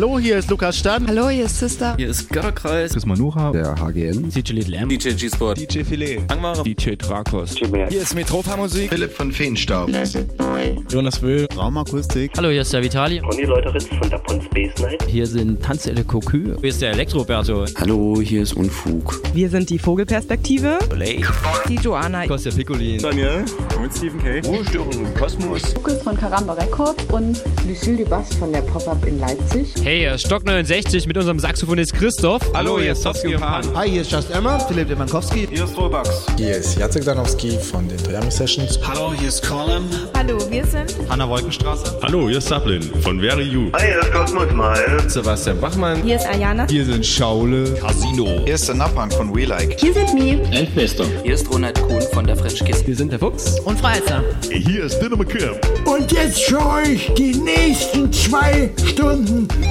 Hallo, hier ist Lukas Stan. Hallo, hier ist Sister. Hier ist Götterkreis. Chris Manucha. Der HGN. DJ M. DJ G-Sport. DJ Filet. Angmara. DJ Drakos. Hier ist Metropa Musik. Philipp von Feenstaub. Jonas Wöhl. Raumakustik. Hallo, hier ist der Vitali. Conny Leuteritz von der Pon Space Night. Hier sind Tanzelle Kokü. Hier ist der Elektroberto. Hallo, hier ist Unfug. Wir sind die Vogelperspektive. Blake. Die Joanna. Kostja Piccolin. Daniel. Und Stephen K. Ruhestörung im Kosmos. Lukas von Karamba Records und Lucille Dubas von der Pop-Up in Leipzig. Hey, hier ist Stock 69 mit unserem Saxophonist Christoph. Hallo, hier ist Sofsky und Pan. Hi, hier ist Just Emma. Philipp Demankowski. Hier ist Robax. Hier ist Jacek Danowski von den Toyami Sessions. Hallo, hier ist Colin. Hallo, wir sind Hanna Wolkenstraße. Hallo, hier ist Sablin von Very You. Hi, hier ist Cosmos Mal. Sebastian Bachmann. Hier ist Ayana. Hier sind Schaule. Casino. Hier ist der Nappan von We Like. Hier sind mir. Elfbester. Hier ist Ronald Kuhn von der French Kiss. Wir sind der Fuchs. Und Freizer. Hier ist Dinner McCamp. Und jetzt für euch die nächsten zwei Stunden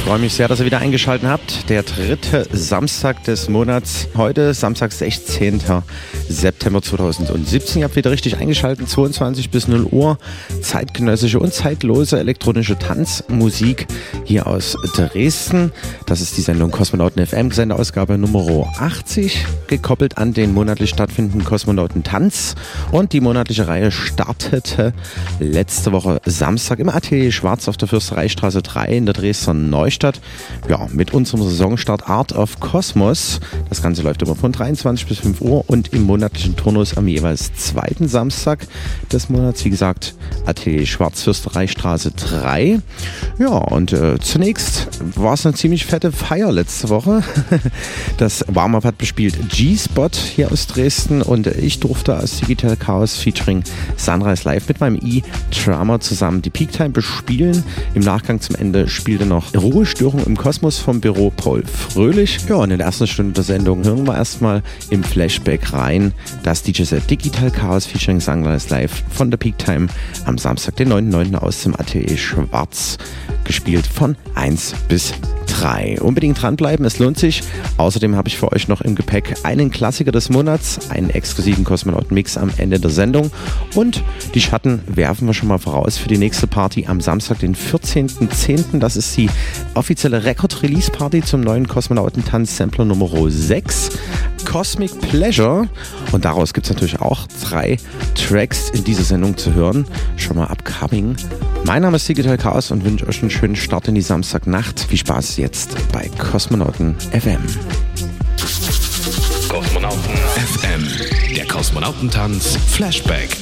Ich freue mich sehr, dass ihr wieder eingeschaltet habt. Der dritte Samstag des Monats. Heute, Samstag, 16. September 2017. Ihr habt wieder richtig eingeschaltet. 22 bis 0 Uhr. Zeitgenössische und zeitlose elektronische Tanzmusik hier aus Dresden. Das ist die Sendung Kosmonauten FM, Sendeausgabe Nummer 80. Gekoppelt an den monatlich stattfindenden Kosmonauten Tanz. Und die monatliche Reihe startete letzte Woche Samstag im Atelier Schwarz auf der Fürstereistraße 3 in der Dresdner Neustadt. Ja, mit unserem Saisonstart Art of Cosmos. Das Ganze läuft immer von 23 bis 5 Uhr und im monatlichen Turnus am jeweils zweiten Samstag des Monats. Wie gesagt, Atelier Schwarz Fürstereistraße 3. Ja, und äh, zunächst war es eine ziemlich fette Feier letzte Woche. Das Warm-Up hat bespielt G-Spot hier aus Dresden und ich durfte als Digital Chaos featuring Sunrise Live mit meinem E-Drummer zusammen die Peak Time bespielen. Im Nachgang zum Ende spielte noch Ruhestörung im Kosmos vom Büro Paul Fröhlich. Ja, und in der ersten Stunde der Sendung hören wir erstmal im Flashback rein das DJ-Set Digital Chaos featuring Sunrise Live von der Peak Time am Samstag, den 9.9. aus dem Atelier Schwarz, gespielt von 1 bis 3. Unbedingt dranbleiben, es lohnt sich. Außerdem habe ich für euch noch im Gepäck einen Klassiker des Monats, einen exklusiven Kosmonauten-Mix am Ende der Sendung. Und die Schatten werfen wir schon mal voraus für die nächste Party am Samstag, den 14.10. Das ist die offizielle Record-Release-Party zum neuen Kosmonautentanz-Sampler Nummer 6. Cosmic Pleasure. Und daraus gibt es natürlich auch drei Tracks in dieser Sendung zu hören. Schon mal upcoming. Mein Name ist Digital Chaos und wünsche euch einen schönen Start in die Samstagnacht. Viel Spaß jetzt bei Kosmonauten FM. Kosmonauten FM. Der Kosmonautentanz Flashback.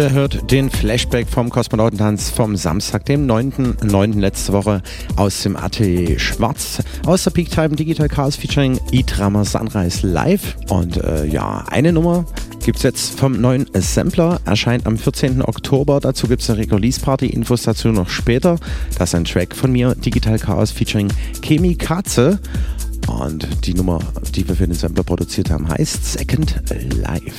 Ihr hört den Flashback vom Kosmonautentanz vom Samstag, dem 9.9. letzte Woche aus dem Atelier Schwarz, aus der Peak Time Digital Chaos featuring E-Drama Sunrise Live. Und äh, ja, eine Nummer gibt es jetzt vom neuen Sampler, erscheint am 14. Oktober. Dazu gibt es eine Release Party, Infos dazu noch später. Das ist ein Track von mir, Digital Chaos featuring Chemi Katze. Und die Nummer, die wir für den Sampler produziert haben, heißt Second Life.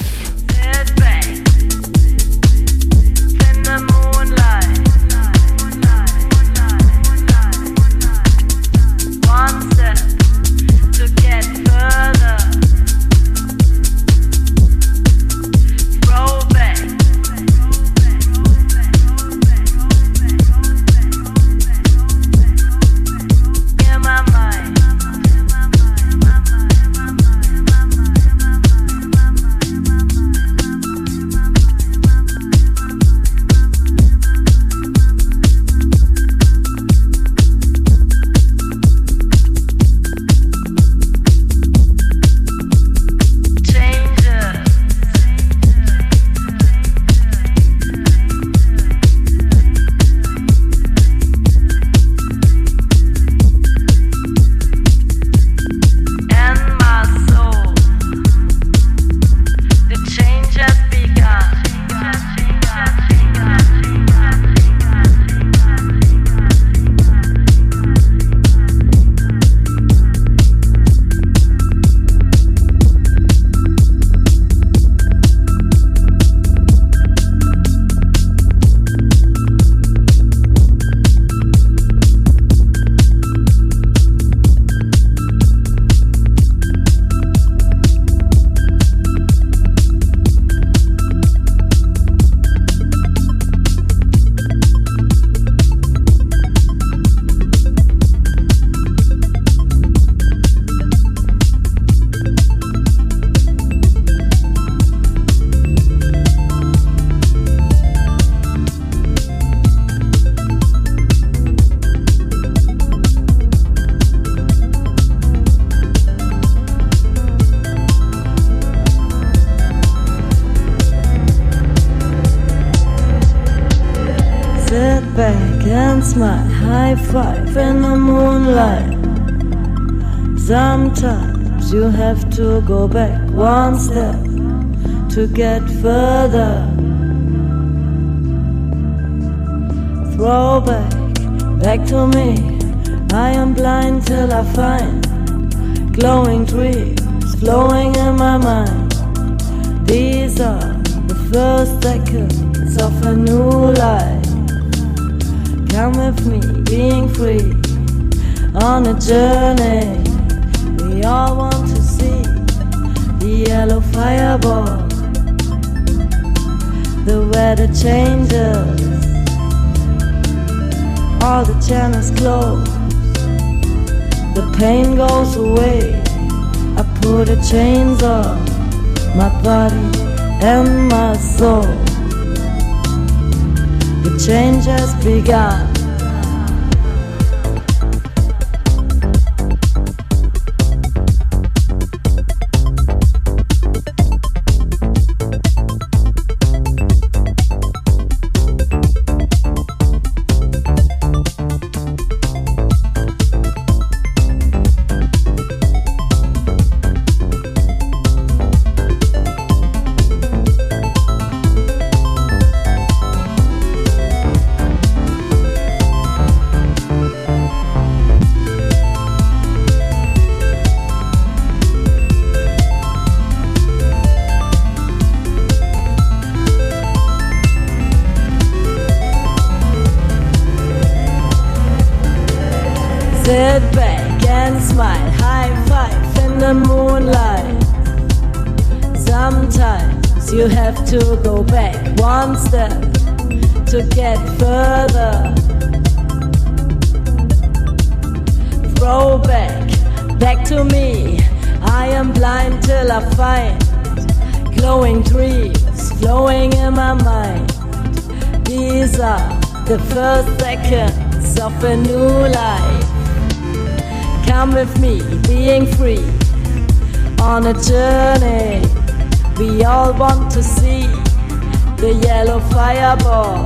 trouble.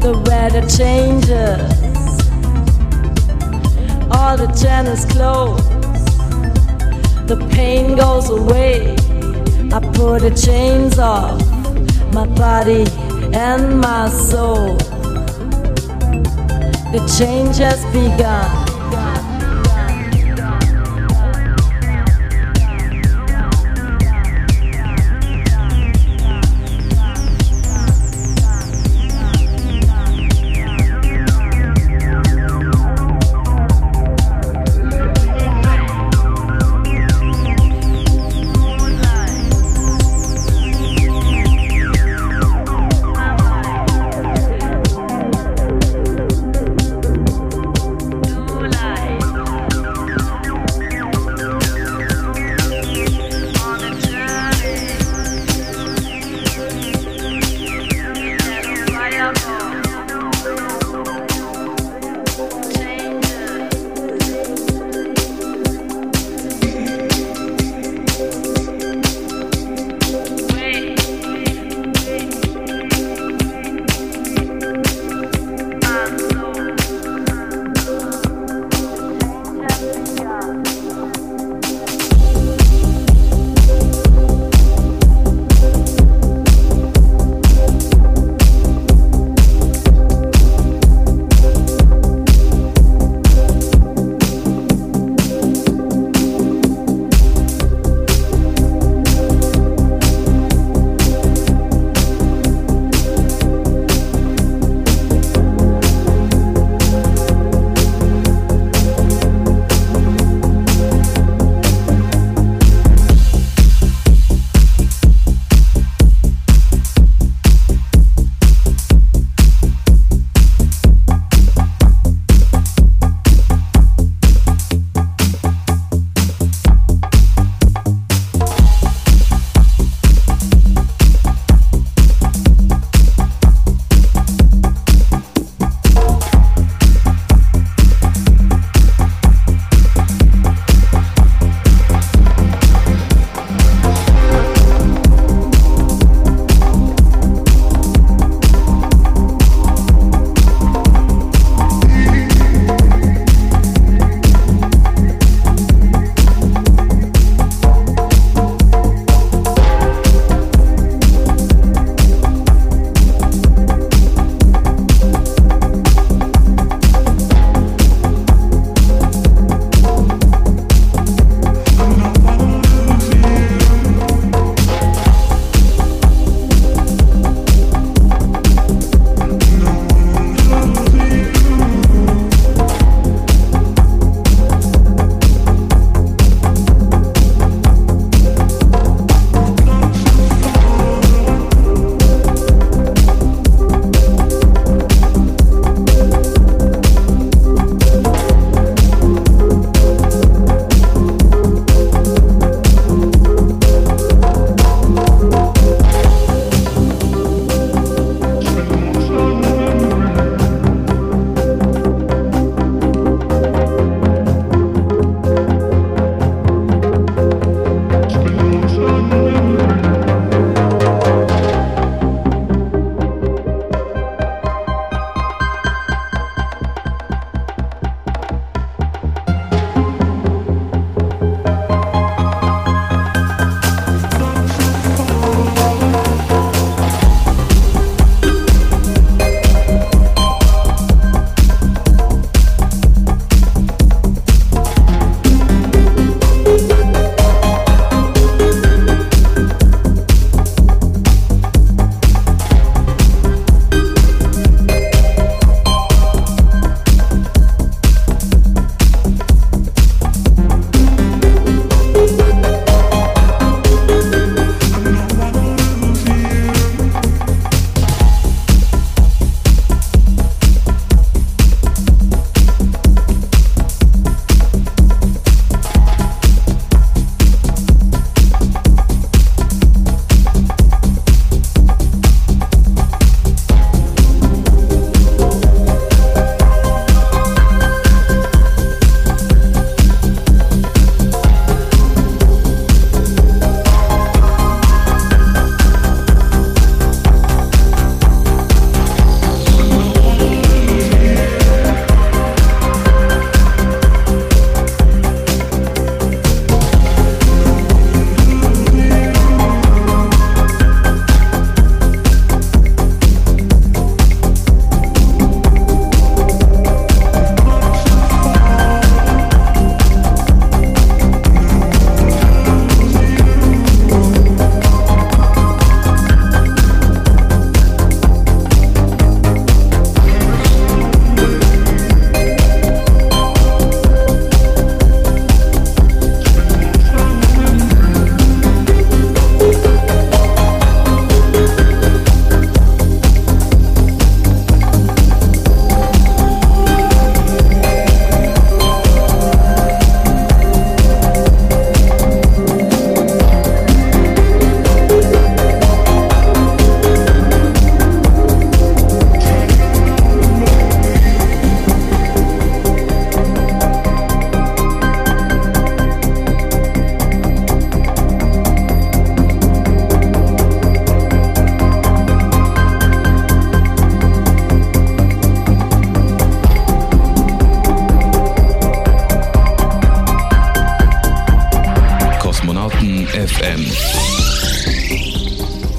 The weather changes, all the channels close. The pain goes away. I pull the chains off my body and my soul. The change has begun.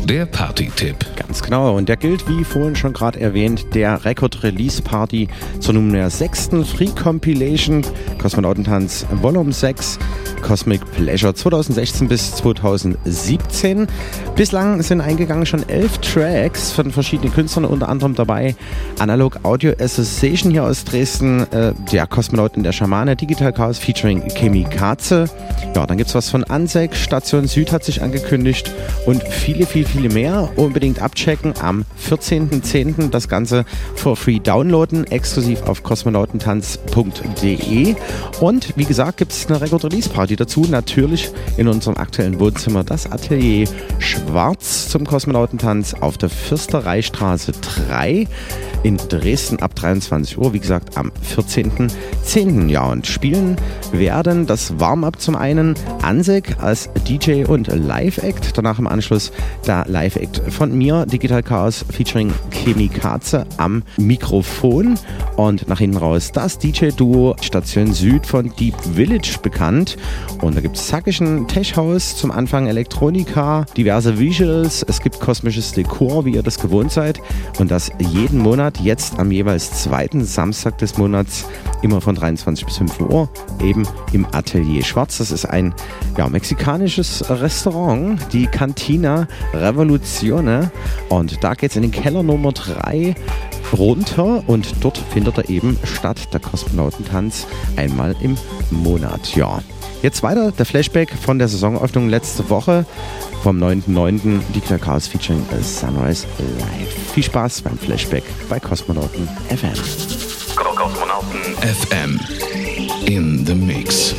Der Party-Tipp. Ganz genau. Und der gilt, wie vorhin schon gerade erwähnt, der Record Release Party zur nunmehr sechsten Free Compilation Kosmonautentanz Volume 6 Cosmic Pleasure 2016 bis 2017. Bislang sind eingegangen schon elf Tracks von verschiedenen Künstlern, unter anderem dabei Analog Audio Association hier aus Dresden, äh, der Kosmonauten der Schamane, Digital Chaos featuring Chemikaze. Ja, dann gibt es was von Ansek, Station Süd hat sich angekündigt und viele, viele, viele mehr. Unbedingt abchecken am 14.10. das Ganze for free downloaden, exklusiv auf kosmonautentanz.de. Und wie gesagt, gibt es eine Record Release Party dazu, natürlich in unserem aktuellen Wohnzimmer, das Atelier Schwarz zum Kosmonautentanz auf der Fürstereistraße 3 in Dresden ab 23 Uhr, wie gesagt am 14.10. Ja, und spielen werden. Das Warm-up zum einen Ansek als DJ und Live-Act, danach im Anschluss der Live-Act von mir, Digital Chaos featuring Chemikaze am Mikrofon. Und nach hinten raus das DJ-Duo Station Süd von Deep Village bekannt. Und da gibt es zackischen Tech-House, zum Anfang Elektronika, diverse Visuals, es gibt kosmisches Dekor, wie ihr das gewohnt seid. Und das jeden Monat jetzt am jeweils zweiten Samstag des Monats immer von 23 bis 5 Uhr eben im Atelier Schwarz. Das ist ein ja, mexikanisches Restaurant, die Cantina Revoluzione und da geht es in den Keller Nummer 3 runter und dort findet er eben statt der Kosmonautentanz einmal im Monat. Ja. Jetzt weiter der Flashback von der Saisoneröffnung letzte Woche vom 9.9. Digital Chaos featuring Sunrise Live. Viel Spaß beim Flashback bei Kosmonauten FM. Kosmonauten FM in the Mix.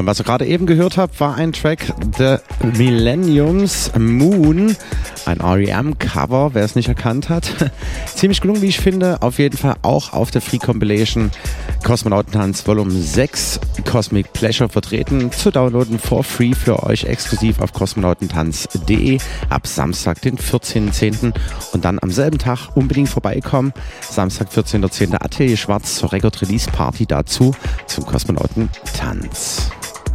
Und was ihr gerade eben gehört habt, war ein Track The Millenniums Moon. Ein REM-Cover, wer es nicht erkannt hat. Ziemlich gelungen, wie ich finde. Auf jeden Fall auch auf der Free Compilation Kosmonautentanz Volume 6 Cosmic Pleasure vertreten. Zu downloaden for free für euch exklusiv auf kosmonautentanz.de ab Samstag, den 14.10. Und dann am selben Tag unbedingt vorbeikommen. Samstag, 14.10. Atelier Schwarz zur Record Release Party dazu zum Kosmonautentanz.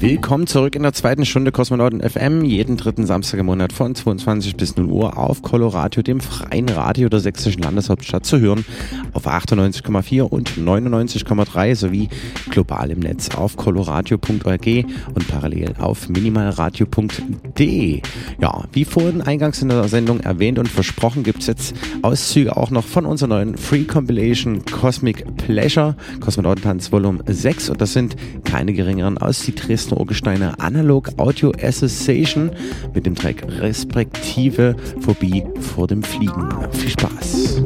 Willkommen zurück in der zweiten Stunde Kosmonauten FM, jeden dritten Samstag im Monat von 22 bis 0 Uhr auf Coloradio, dem freien Radio der sächsischen Landeshauptstadt zu hören, auf 98,4 und 99,3 sowie global im Netz auf coloradio.org und parallel auf minimalradio.de. Ja, wie vorhin eingangs in der Sendung erwähnt und versprochen, gibt es jetzt Auszüge auch noch von unserer neuen Free Compilation Cosmic Pleasure, Kosmonautentanz Volume 6 und das sind keine geringeren als die Dresdner Urgesteine Analog Audio Association mit dem Track respektive Phobie vor dem Fliegen. Viel Spaß!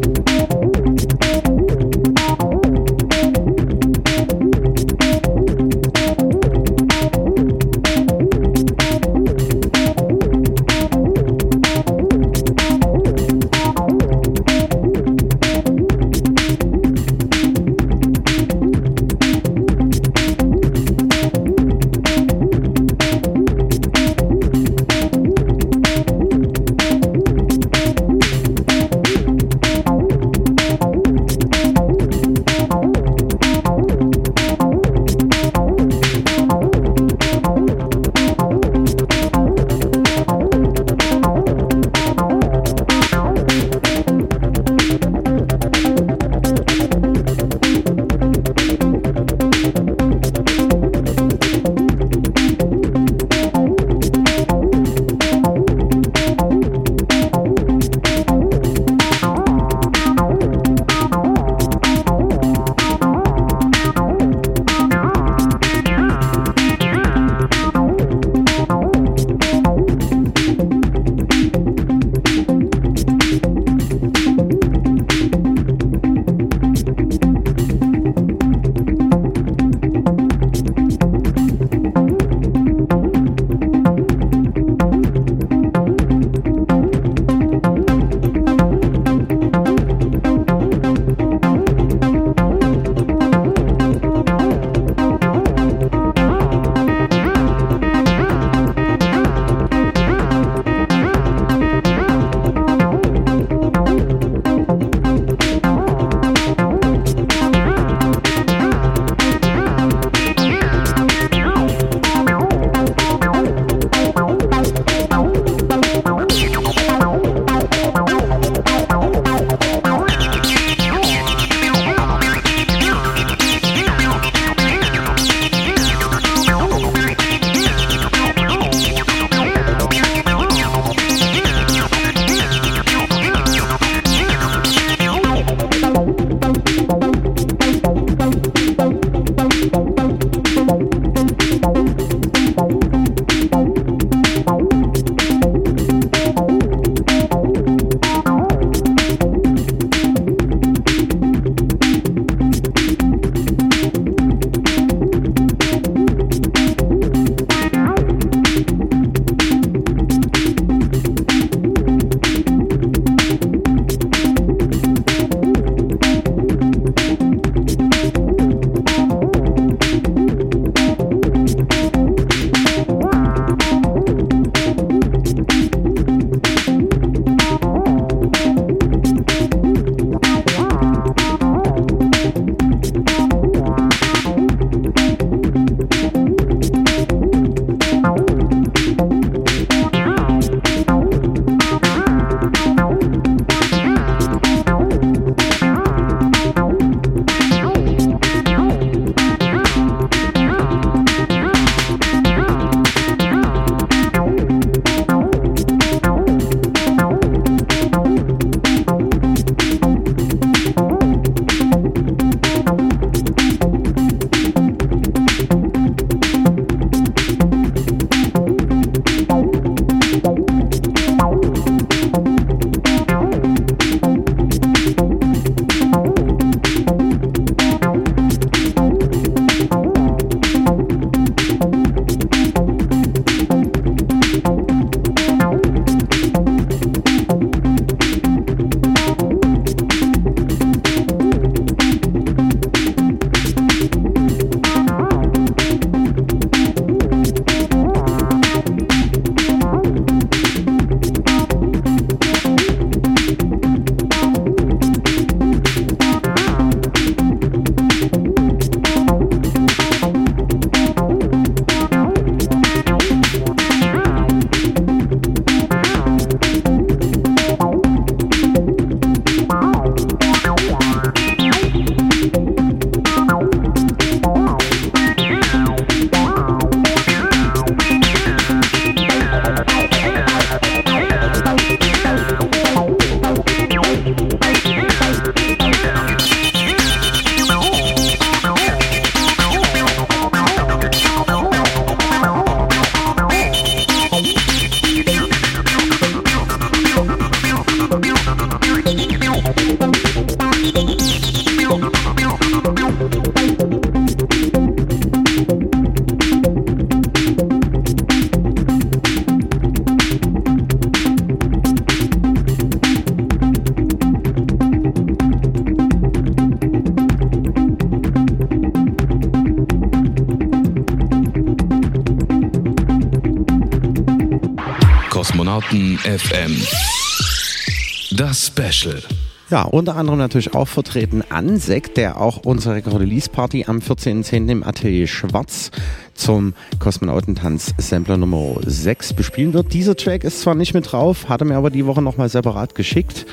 Special. Ja, unter anderem natürlich auch vertreten Ansek, der auch unsere Release Party am 14.10. im Atelier Schwarz zum Kosmonautentanz Sampler Nummer 6 bespielen wird. Dieser Track ist zwar nicht mit drauf, hatte mir aber die Woche nochmal separat geschickt.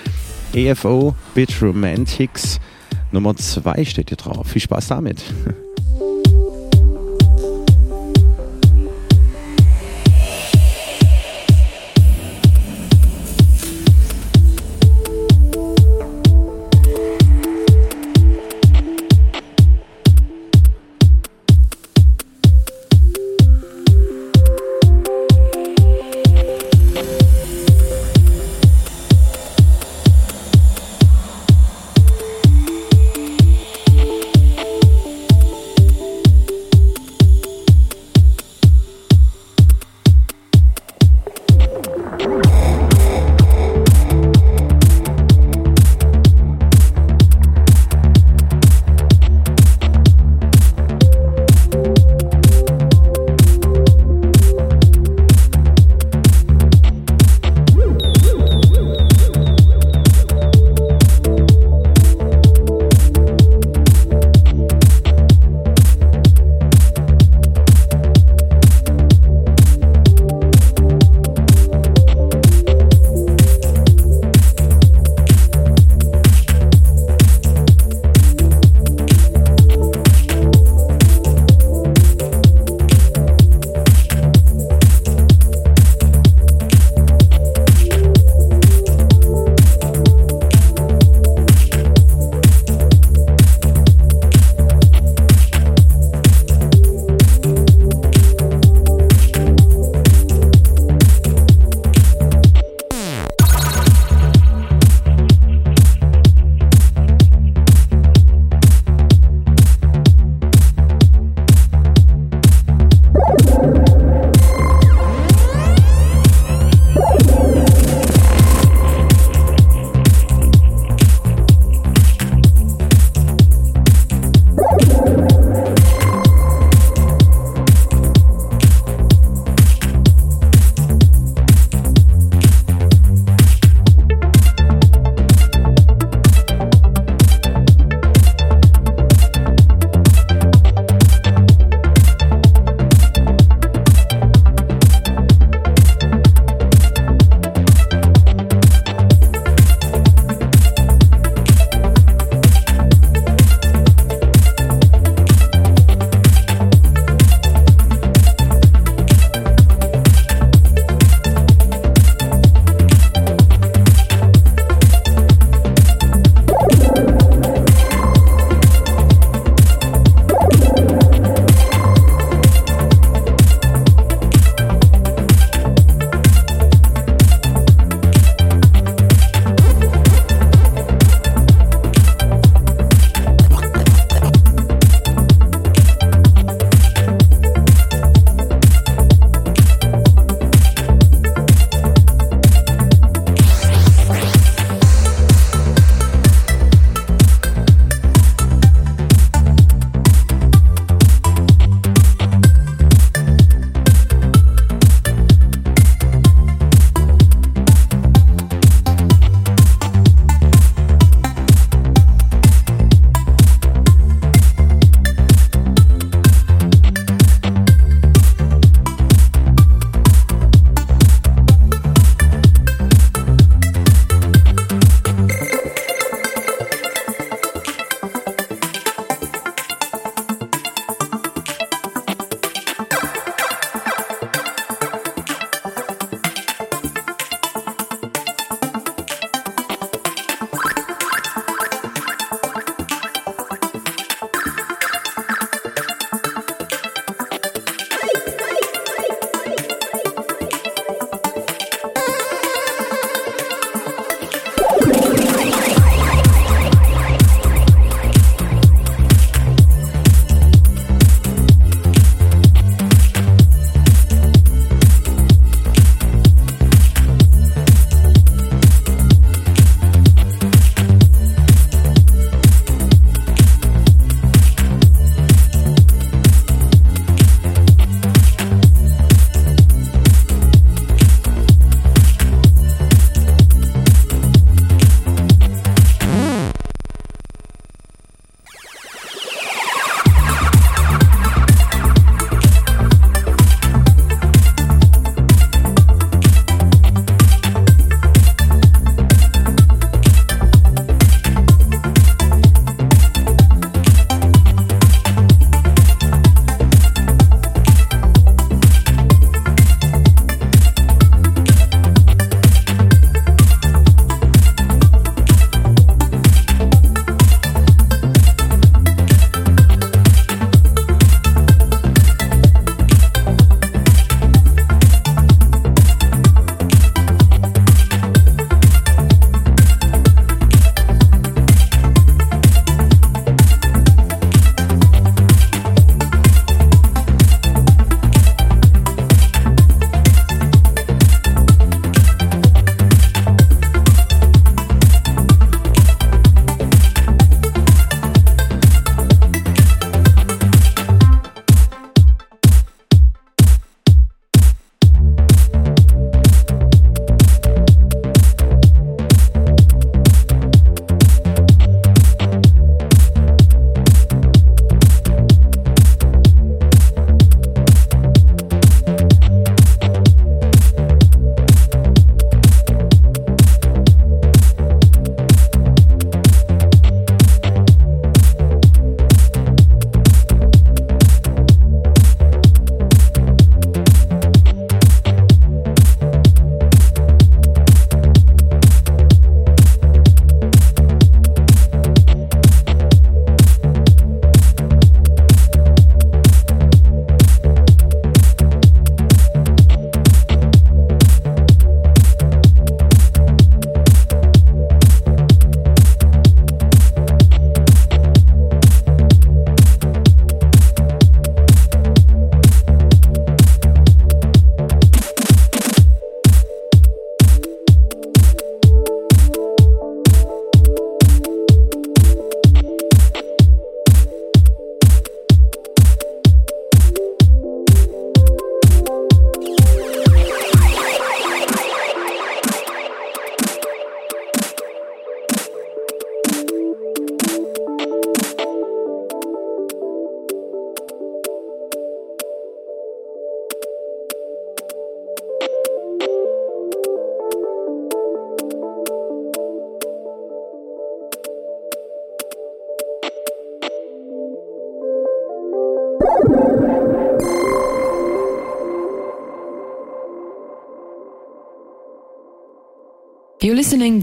EFO Bit Romantics Nummer 2 steht hier drauf. Viel Spaß damit.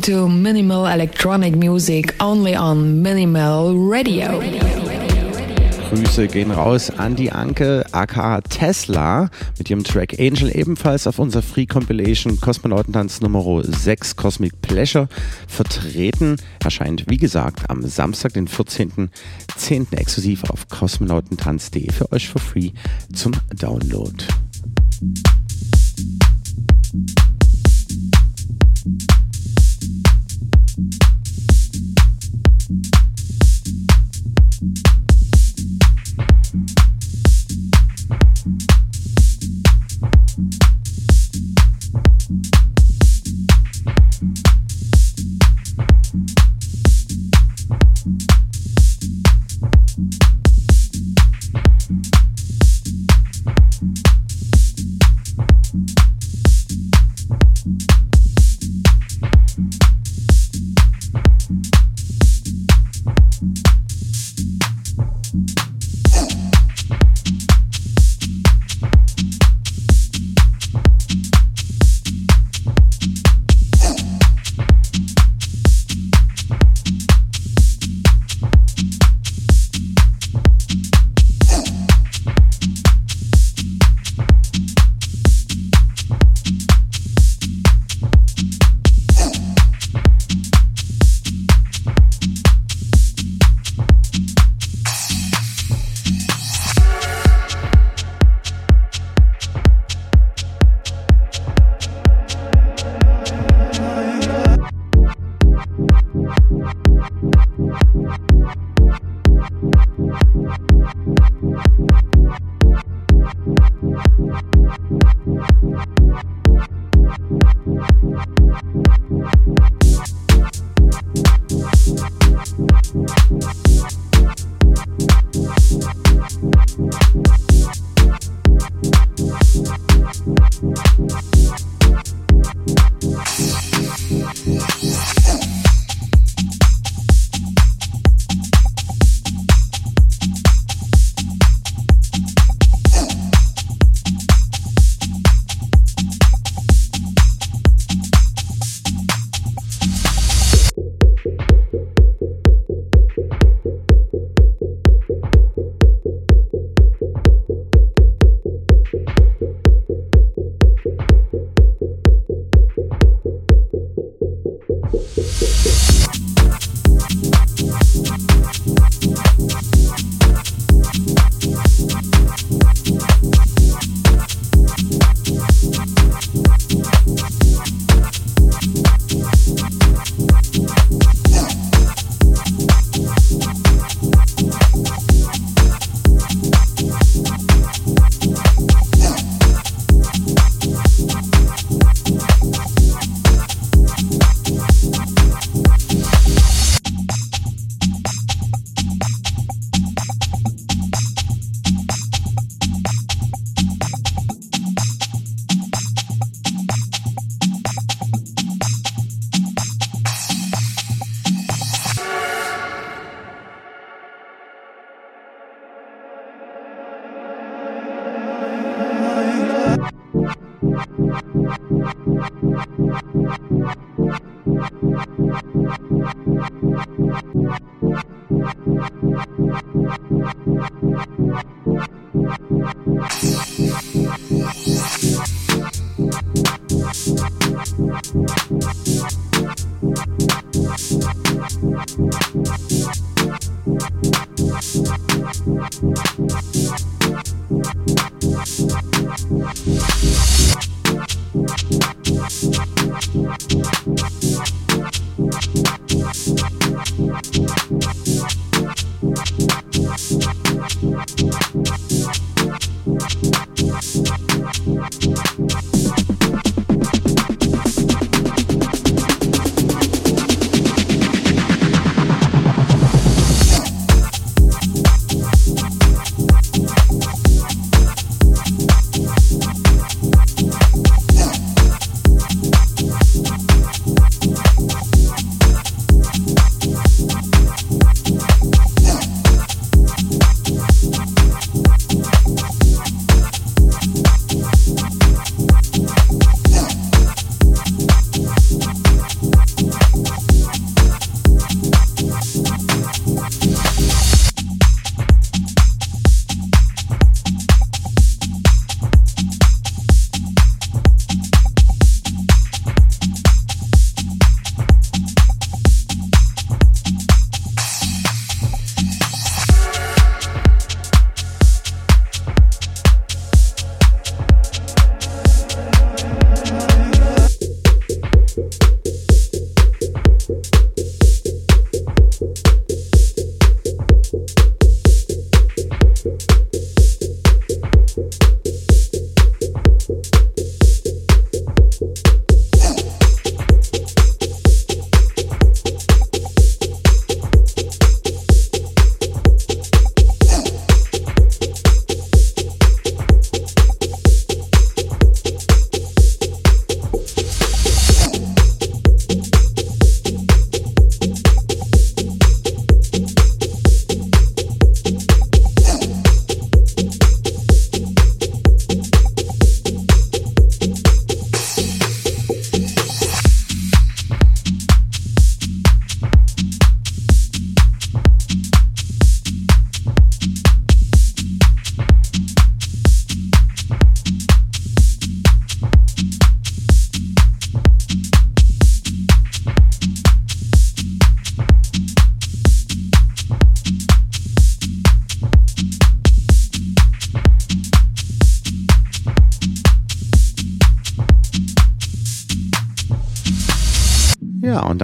to minimal electronic music only on Minimal Radio. Grüße gehen raus an die Anke aka Tesla mit ihrem Track Angel ebenfalls auf unserer Free Compilation Kosmonautentanz Nummer 6 Cosmic Pleasure vertreten. Erscheint wie gesagt am Samstag, den 14.10. exklusiv auf kosmonautentanz.de für euch for free zum Download.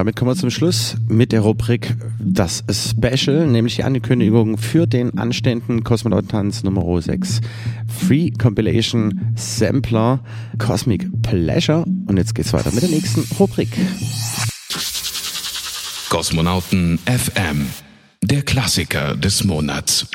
Damit kommen wir zum Schluss mit der Rubrik Das Special, nämlich die Ankündigung für den anstehenden Kosmonautentanz Nummer 6. Free Compilation Sampler Cosmic Pleasure. Und jetzt geht's weiter mit der nächsten Rubrik. Kosmonauten FM, der Klassiker des Monats.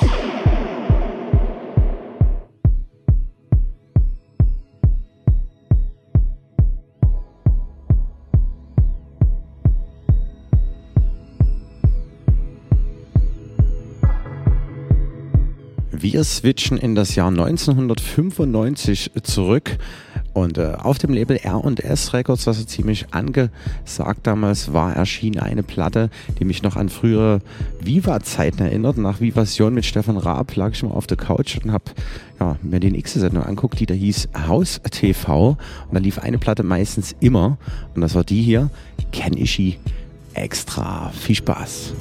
Wir switchen in das Jahr 1995 zurück und äh, auf dem Label R&S Records, was so ziemlich angesagt damals war, erschien eine Platte, die mich noch an frühere Viva-Zeiten erinnert. Nach Vivasion mit Stefan Raab lag ich mal auf der Couch und habe ja, mir die nächste Sendung anguckt, die da hieß Haus TV und da lief eine Platte meistens immer und das war die hier, Ken Ishii Extra. Viel Spaß.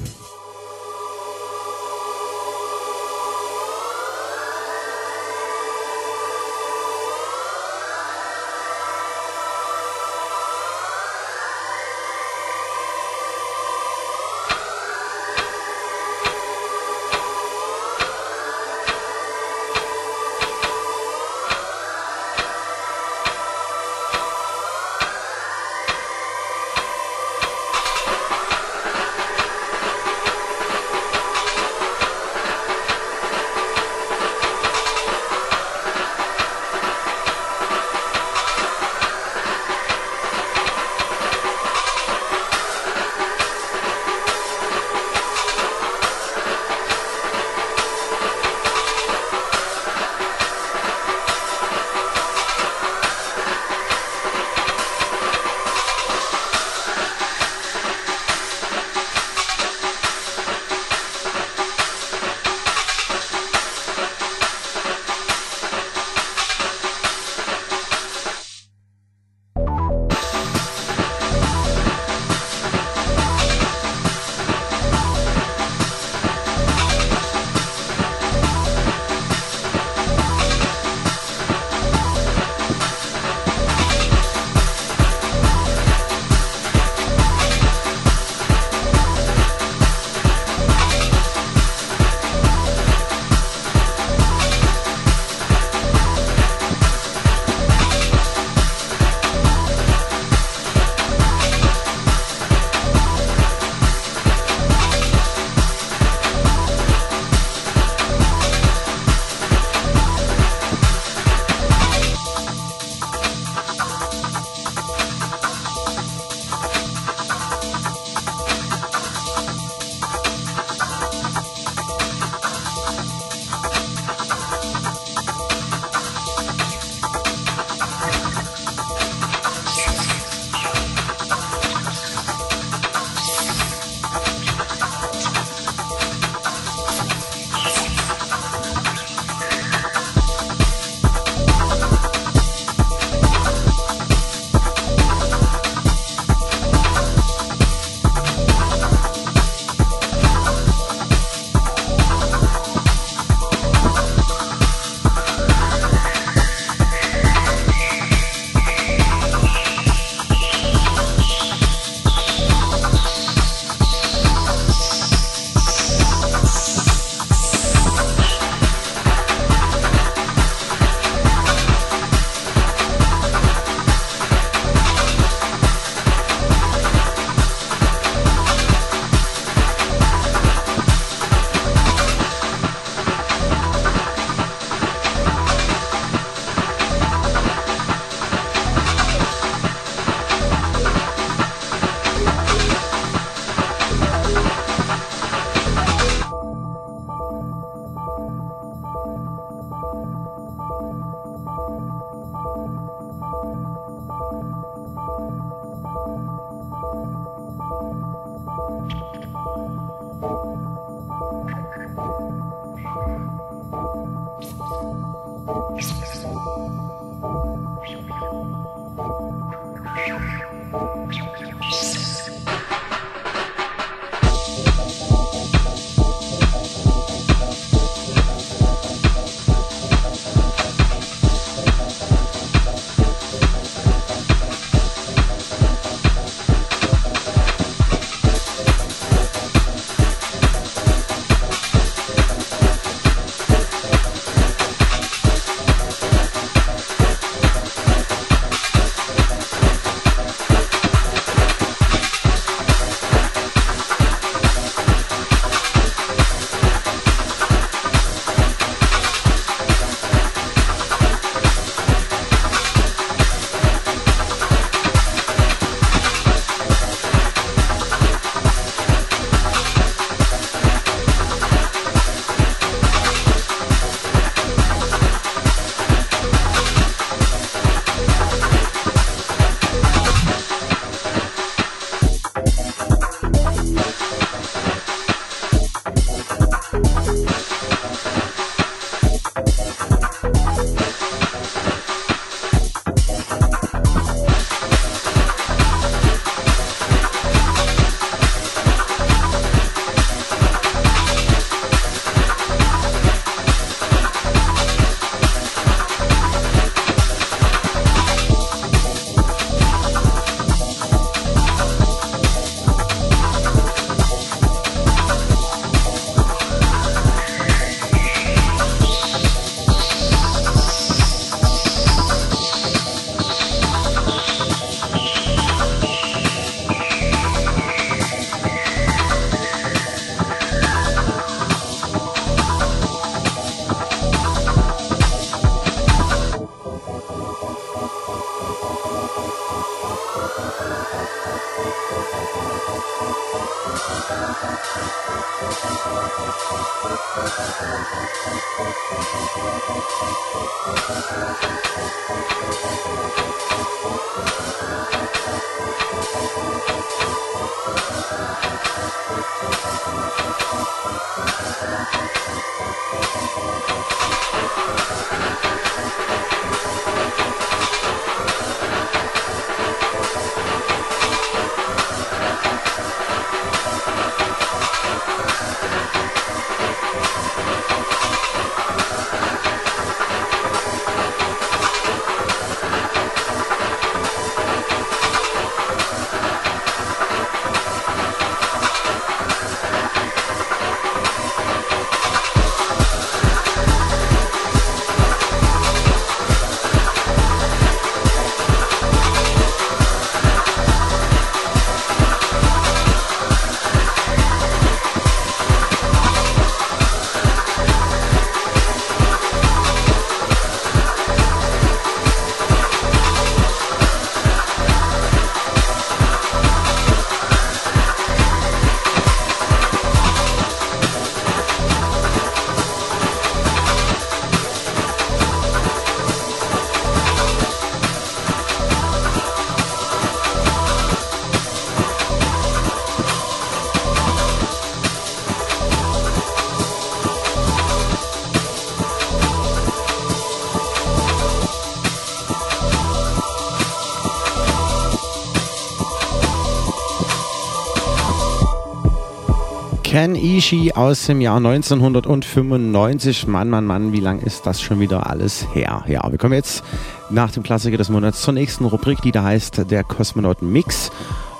Ken Ishii aus dem Jahr 1995. Mann, Mann, Mann, wie lang ist das schon wieder alles her? Ja, wir kommen jetzt nach dem Klassiker des Monats zur nächsten Rubrik, die da heißt der Kosmonauten Mix.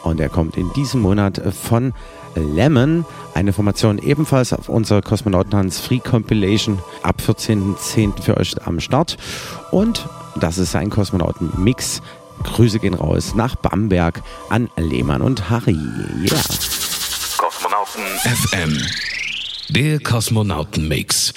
Und er kommt in diesem Monat von Lemon, eine Formation ebenfalls auf unserer Kosmonautentanz Free Compilation ab 14.10. für euch am Start. Und das ist ein Kosmonauten-Mix. Grüße gehen raus nach Bamberg an Lehmann und Harry. Yeah. FM. Der Kosmonauten-Mix.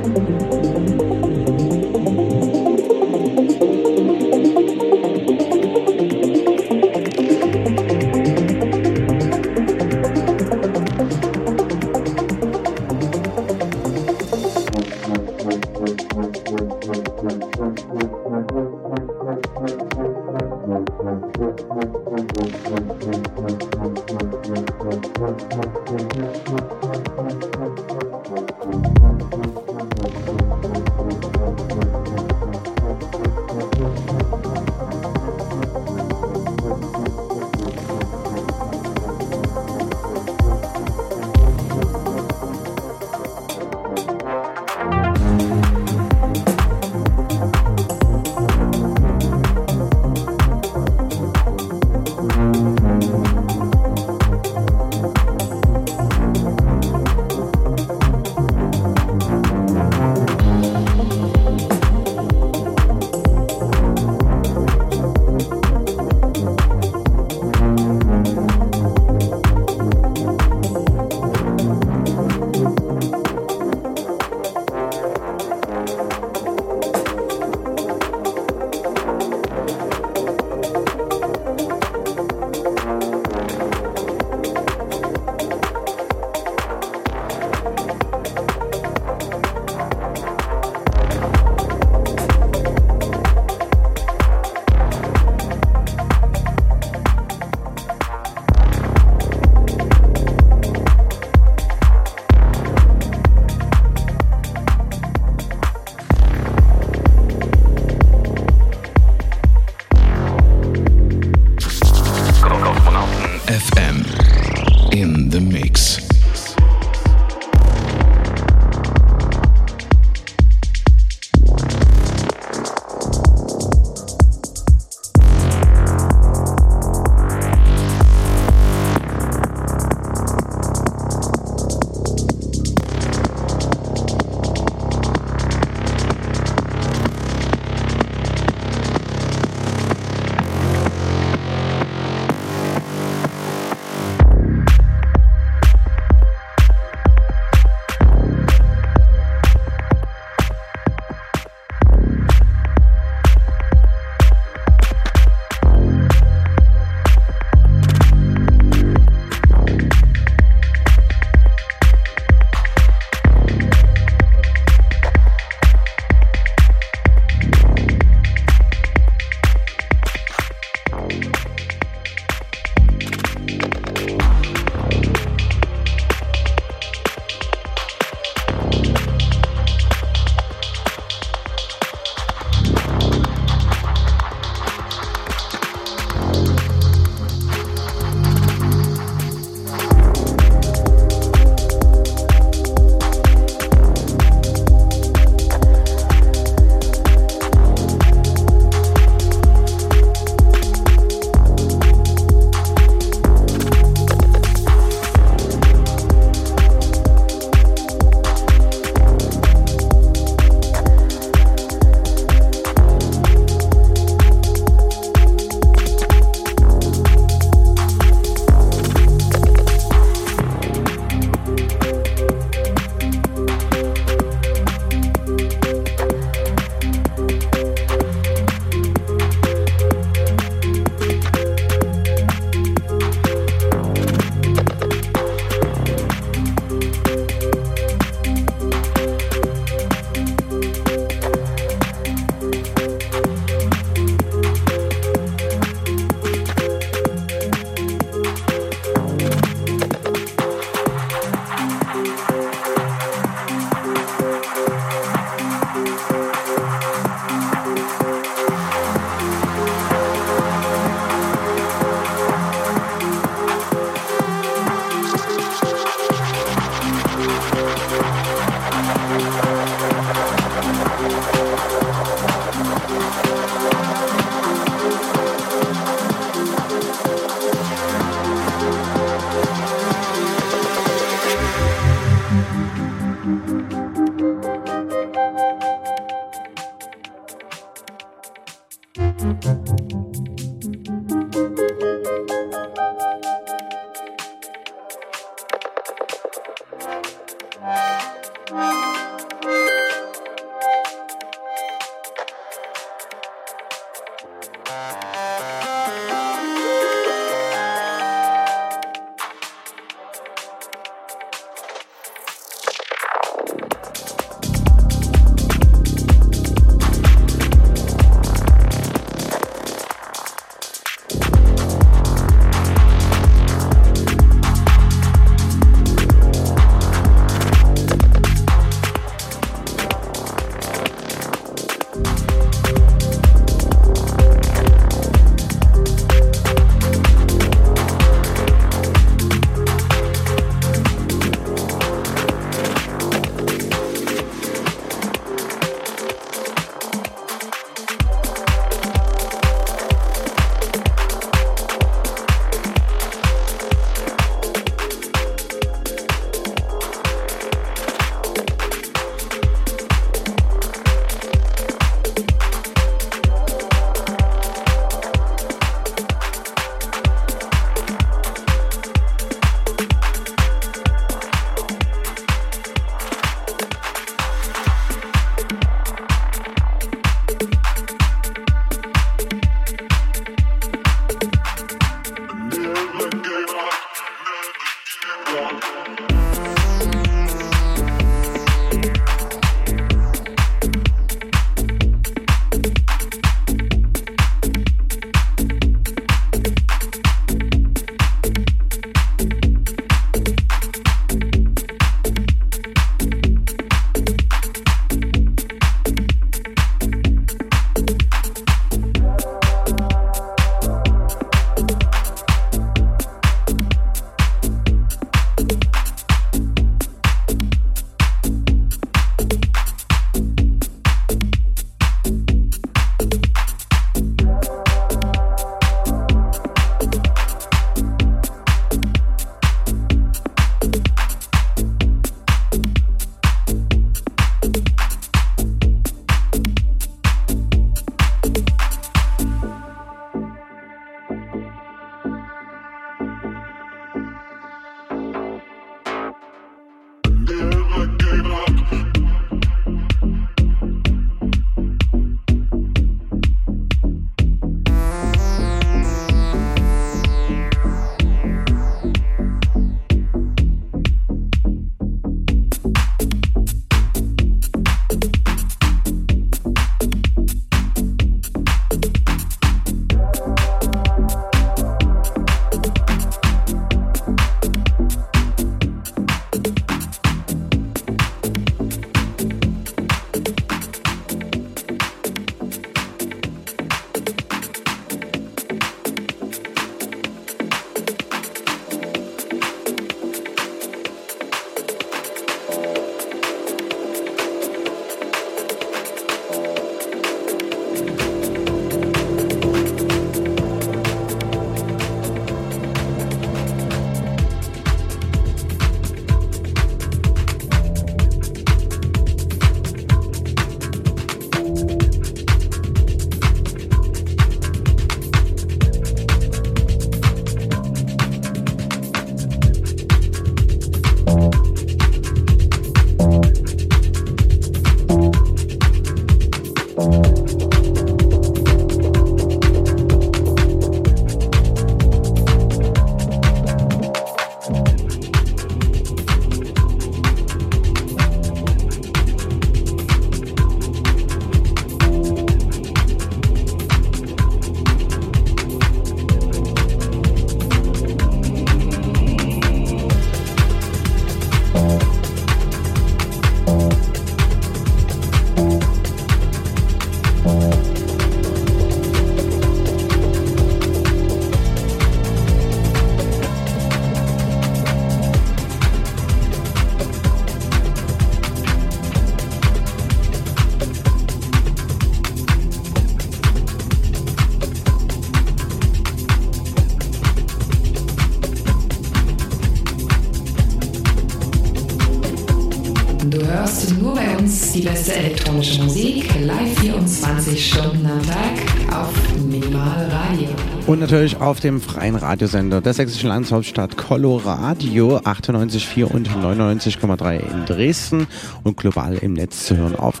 Du hörst nur bei uns die beste elektronische Musik, live 24 Stunden am Tag auf Minimal Radio. Und natürlich auf dem freien Radiosender der sächsischen Landeshauptstadt Coloradio 98,4 und 99,3 in Dresden und global im Netz zu hören auf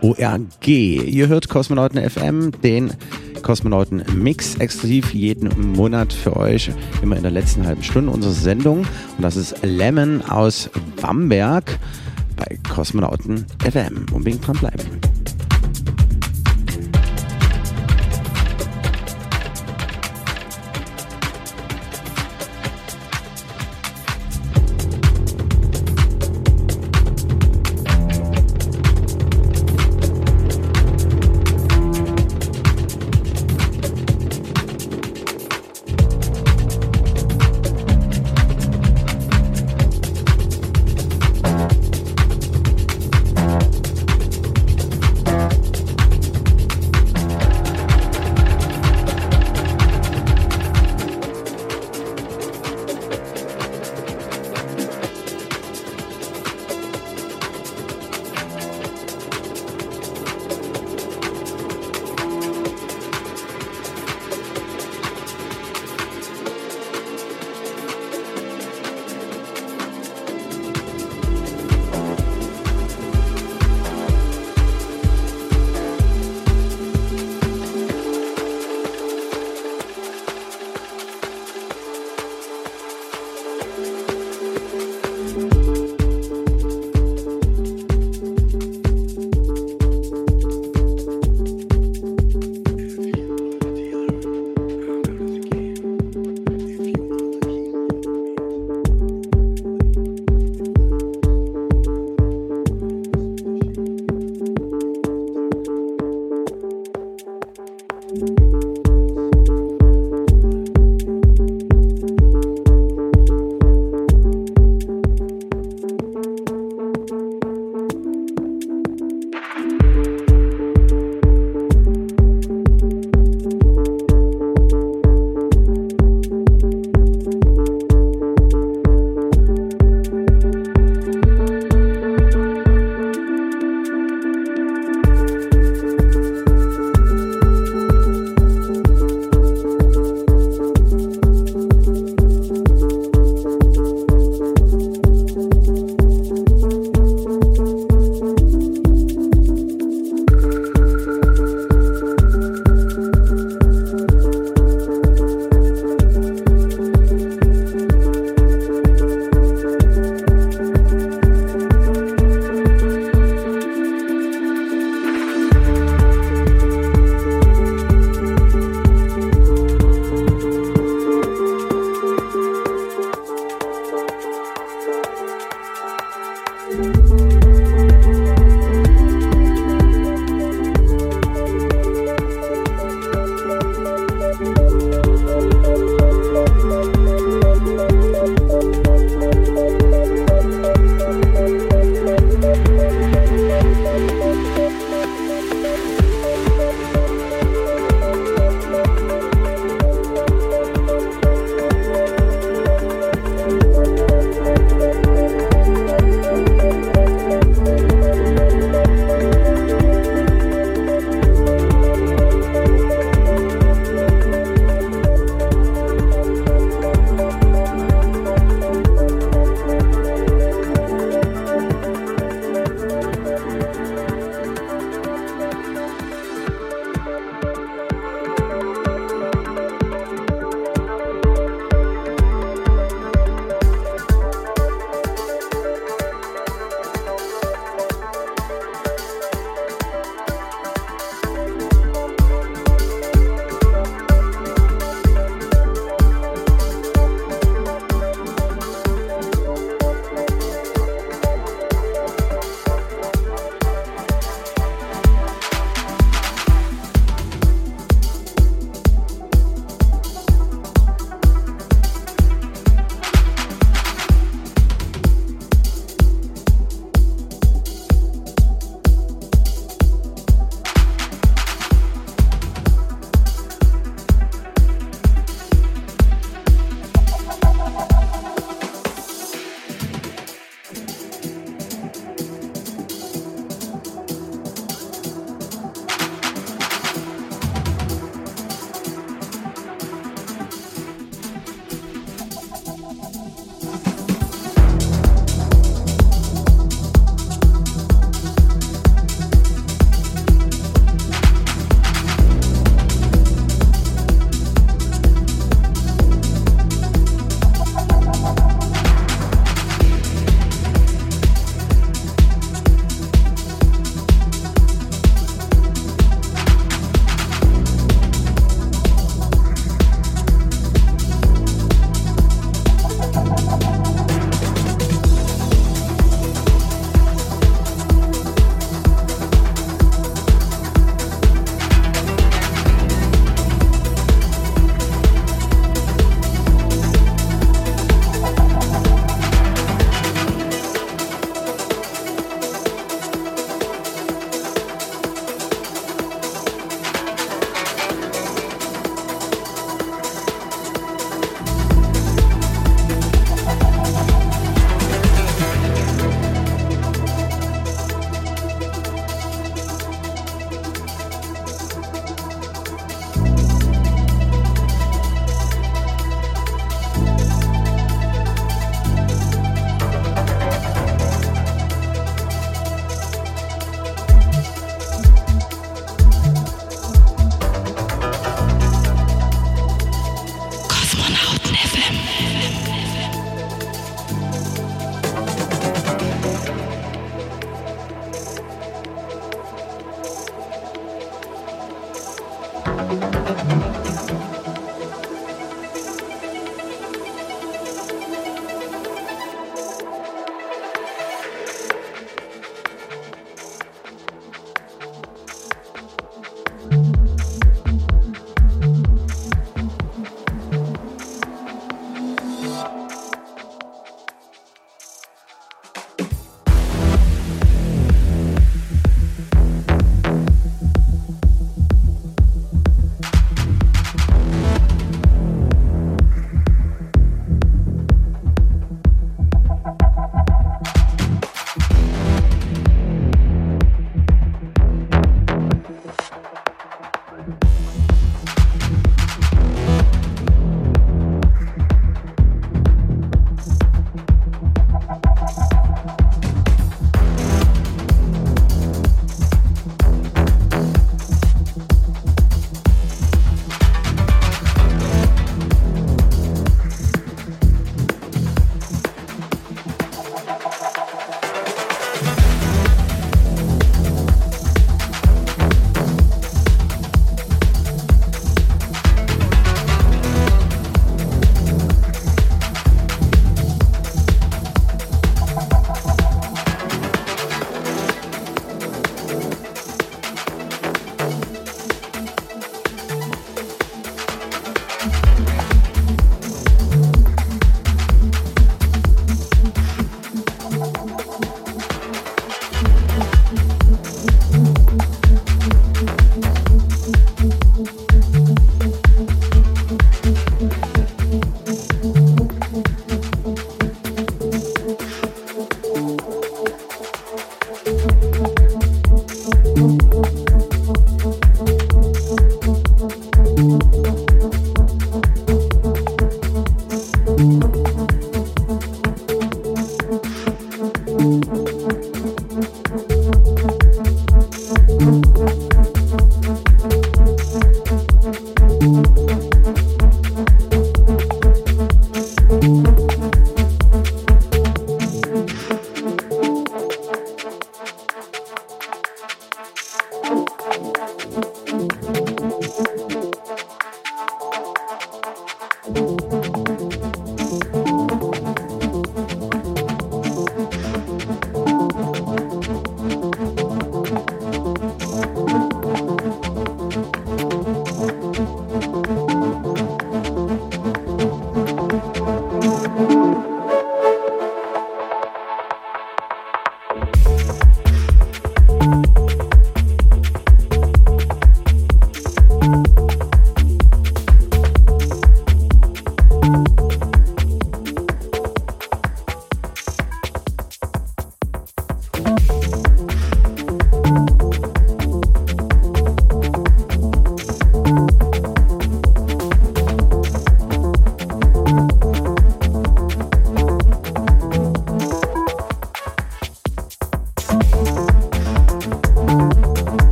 coloradio.org. Ihr hört Kosmonauten FM, den Kosmonauten Mix exklusiv jeden Monat für euch, immer in der letzten halben Stunde unserer Sendung. Und das ist Lemon aus Bamberg bei Kosmonauten FM. Unbedingt dranbleiben.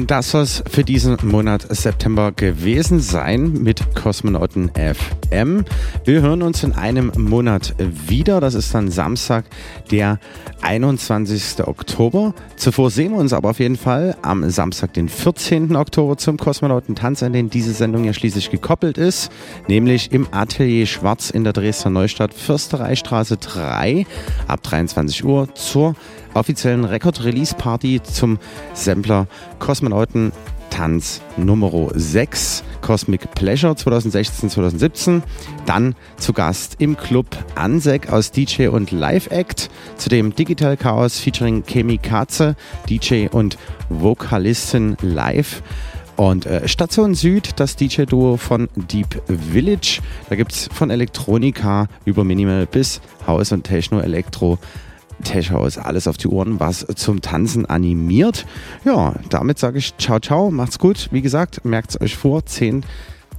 Und das soll es für diesen Monat September gewesen sein mit Kosmonauten FM. Wir hören uns in einem Monat wieder. Das ist dann Samstag, der 21. Oktober. Zuvor sehen wir uns aber auf jeden Fall am Samstag, den 14. Oktober zum Kosmonautentanz, an den diese Sendung ja schließlich gekoppelt ist. Nämlich im Atelier Schwarz in der Dresdner Neustadt, Fürstereistraße 3 ab 23 Uhr zur offiziellen Record-Release-Party zum Sampler Kosmonauten Tanz Nummer 6 Cosmic Pleasure 2016-2017. Dann zu Gast im Club Ansek aus DJ und Live-Act. Zudem Digital Chaos featuring Kemi Katze, DJ und Vokalistin live. Und äh, Station Süd, das DJ-Duo von Deep Village. Da gibt es von Elektronika über Minimal bis House und Techno Elektro Tech-Haus, alles auf die Ohren, was zum Tanzen animiert. Ja, damit sage ich ciao, ciao, macht's gut. Wie gesagt, merkt es euch vor, 10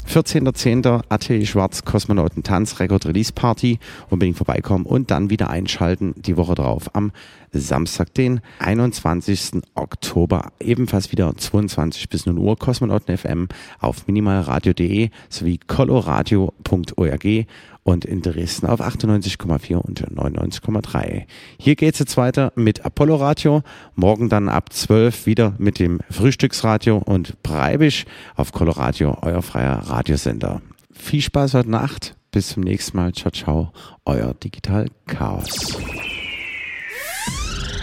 14.10. Atelier Schwarz Kosmonauten Tanz Record Release Party. Unbedingt vorbeikommen und dann wieder einschalten die Woche drauf am Samstag, den 21. Oktober. Ebenfalls wieder 22 bis 0 Uhr Kosmonauten FM auf minimalradio.de sowie coloradio.org und in Dresden auf 98,4 und 99,3. Hier geht's jetzt weiter mit Apollo Radio. Morgen dann ab 12 wieder mit dem Frühstücksradio und Breibisch auf Coloradio, euer freier Radiosender. Viel Spaß heute Nacht. Bis zum nächsten Mal. Ciao, ciao. Euer Digital Chaos.